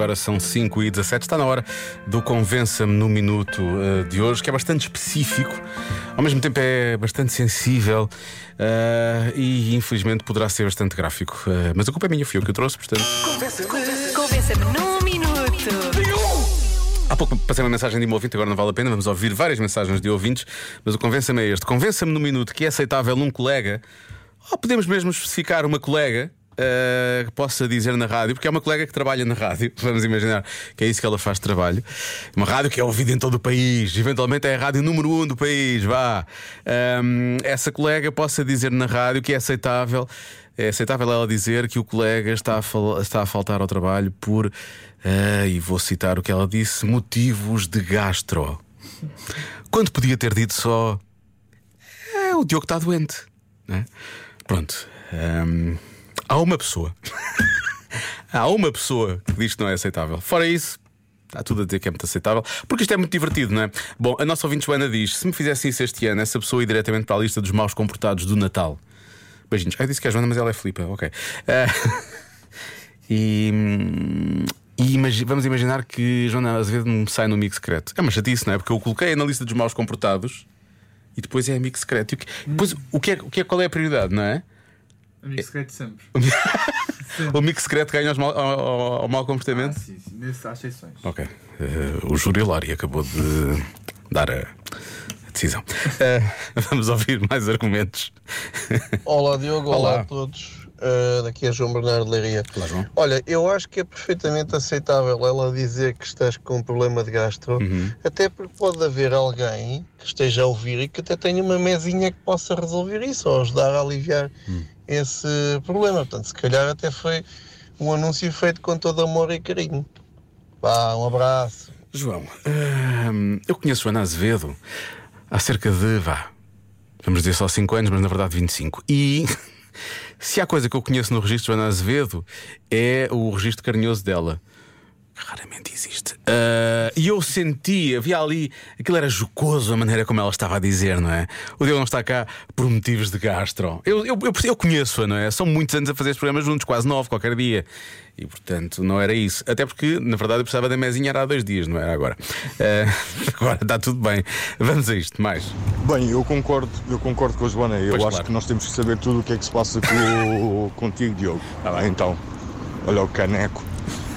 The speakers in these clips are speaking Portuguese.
Agora são 5 e 17 está na hora do Convença-me no Minuto uh, de hoje, que é bastante específico, ao mesmo tempo é bastante sensível uh, e infelizmente poderá ser bastante gráfico. Uh, mas a culpa é minha, fui eu que o trouxe, portanto. Convença-me num minuto. Há pouco passei uma mensagem de um ouvinte, agora não vale a pena, vamos ouvir várias mensagens de ouvintes, mas o convença-me é este: convença-me no minuto que é aceitável um colega, ou podemos mesmo especificar uma colega. Uh, que possa dizer na rádio, porque é uma colega que trabalha na rádio, vamos imaginar que é isso que ela faz de trabalho. Uma rádio que é ouvida em todo o país, eventualmente é a rádio número um do país, vá. Um, essa colega possa dizer na rádio que é aceitável, é aceitável ela dizer que o colega está a, está a faltar ao trabalho por, uh, e vou citar o que ela disse, motivos de gastro. Quando podia ter dito só. É, o Diogo está doente. Né? Pronto. Um, há uma pessoa. há uma pessoa que diz que não é aceitável. Fora isso. Está tudo a dizer que é muito aceitável, porque isto é muito divertido, não é? Bom, a nossa ouvinte Joana diz: se me fizesse isso este ano, essa pessoa ia diretamente para a lista dos maus comportados do Natal. Beijinhos. Ah, eu disse que é a Joana, mas ela é Filipa, ok. Uh, e. E imagi vamos imaginar que Joana Azevedo me sai no mix secreto. É uma chatice, não é? Porque eu coloquei na lista dos maus comportados e depois é amigo secreto. E o que, depois, o que é, o que é, qual é a prioridade, não é? Amigo secreto sempre. o amigo secreto ganha ao, ao, ao mau comportamento? Ah, sim, sim. Há exceções. Ok. Uh, o júri Lari acabou de dar a decisão. Uh, vamos ouvir mais argumentos. Olá, Diogo. Olá, Olá. a todos. Uh, daqui é João Bernardo Leiria. Olá, João. Olha, eu acho que é perfeitamente aceitável ela dizer que estás com um problema de gastro, Uhum. até porque pode haver alguém que esteja a ouvir e que até tenha uma mesinha que possa resolver isso ou ajudar a aliviar Hum. Esse problema. Portanto, se calhar até foi um anúncio feito com todo amor e carinho. Vá, um abraço. João, hum, eu conheço Joana Azevedo há cerca de, vá, vamos dizer só 5 anos, mas na verdade 25. E se há coisa que eu conheço no registro de Joana Azevedo é o registro carinhoso dela. Raramente existe. Ah, e eu senti, havia ali, aquilo era jocoso a maneira como ela estava a dizer, não é? O Diogo não está cá por motivos de gastro. Eu, eu, eu, eu conheço-a, não é? São muitos anos a fazer este programa juntos, quase nove, qualquer dia. E portanto não era isso. Até porque, na verdade, eu precisava da mesinha era há dois dias, não era agora. Ah, agora está tudo bem. Vamos a isto, mais. Bem, eu concordo, eu concordo com a Joana. Eu Pois acho claro. que nós temos que saber tudo o que é que se passa com, contigo, Diogo. Bem. Então, olha o caneco.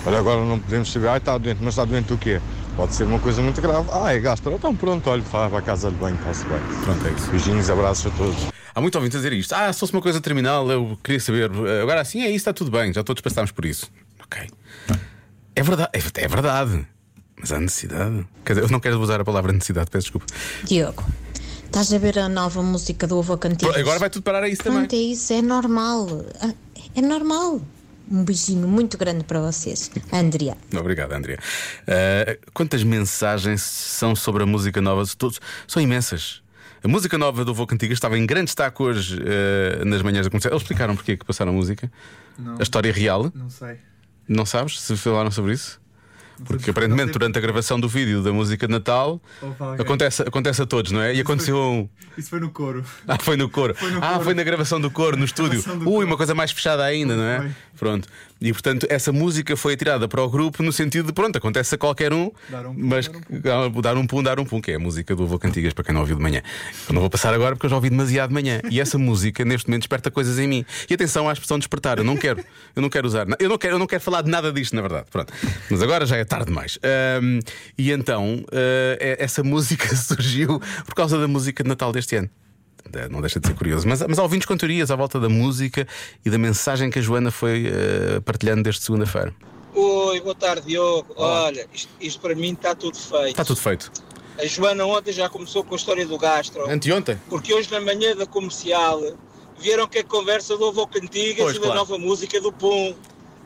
Olha, agora não podemos saber, ah, está doente, mas está doente o quê? Pode ser uma coisa muito grave. Ah, é gastro. Então pronto, olha, vai para a casa de banho, está-se bem. Pronto, é isso. Beijinhos, abraços a todos. Há muito ouvintes a dizer isto. Ah, se fosse uma coisa terminal, eu queria saber. Agora assim é isso, está tudo bem, já todos passámos por isso. Ok. É verdade, é, é verdade. Mas há necessidade. Quer dizer, eu não quero usar a palavra necessidade, peço desculpa. Diogo, estás a ver a nova música do Avô Cantigas? Agora vai tudo parar a isso também. Pronto, é isso, é normal. Ah, É normal. Um beijinho muito grande para vocês. Andrea. Obrigado, Andrea. Ah, quantas mensagens são sobre a música nova? Todos, são imensas. A música nova do Vô Cantigas estava em grande destaque hoje ah, nas manhãs da comercial. Eles explicaram porque é que passaram a música? Não. A história real? Não sei. Não sabes se falaram sobre isso? Porque aparentemente durante a gravação do vídeo da música de Natal acontece, acontece a todos, não é? E aconteceu um. Isso foi no coro. Ah, foi no coro. Foi no ah, coro. foi na gravação do coro, no estúdio. Ui, coro. uma coisa mais fechada ainda, não é? Foi. Pronto. E portanto, essa música foi tirada para o grupo no sentido de, pronto, acontece a qualquer um, Dar um pum, mas dar um que- ah, dar um pum, dar um pum, que é a música do Avô Cantigas, para quem não ouviu de manhã. Eu não vou passar agora porque eu já ouvi demasiado de manhã. E essa música, neste momento, desperta coisas em mim. E atenção à expressão despertar, eu não quero, eu não quero usar, eu não quero, eu não quero falar de nada disto, na verdade. Pronto. Mas agora já é tarde demais. Ahm, e então, é- essa música surgiu por causa da música de Natal deste ano. Eh, Não deixa de ser curioso. Mas, mas há ouvintes com teorias à volta da música e da mensagem que a Joana foi eh, partilhando desde segunda-feira. Oi, boa tarde, Diogo. Olha, isto, isto para mim está tudo feito. Está tudo feito. A Joana ontem já começou com a história do gastro, Anteontem? porque hoje na manhã da comercial vieram que a conversa do Avô Cantigas Pois, e da claro. nova música do Pum.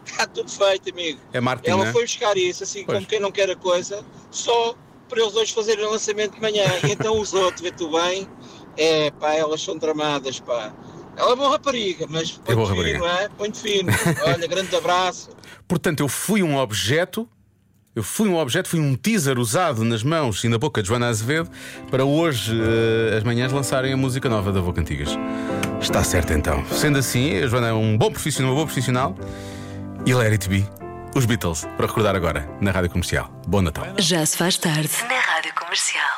Está tudo feito, amigo. É marketing, Ela né? foi buscar isso, assim Pois. como quem não quer a coisa, só para eles hoje fazerem o lançamento de manhã. Então os outros, vê tu bem, é pá, elas são tramadas, pá. Ela é boa rapariga, mas É boa rapariga. fino, é? Põe fino. Olha, grande abraço. Portanto, eu fui um objeto. Eu fui um objeto, fui um teaser usado nas mãos e na boca de Joana Azevedo para hoje, eh, as manhãs, lançarem a música nova da Boca Antigas. Está certo então. Sendo assim, a Joana é um bom profissional, uma boa profissional. E let it be. Os Beatles, para recordar agora, na rádio comercial. Bom Natal. Já se faz tarde na Rádio Comercial.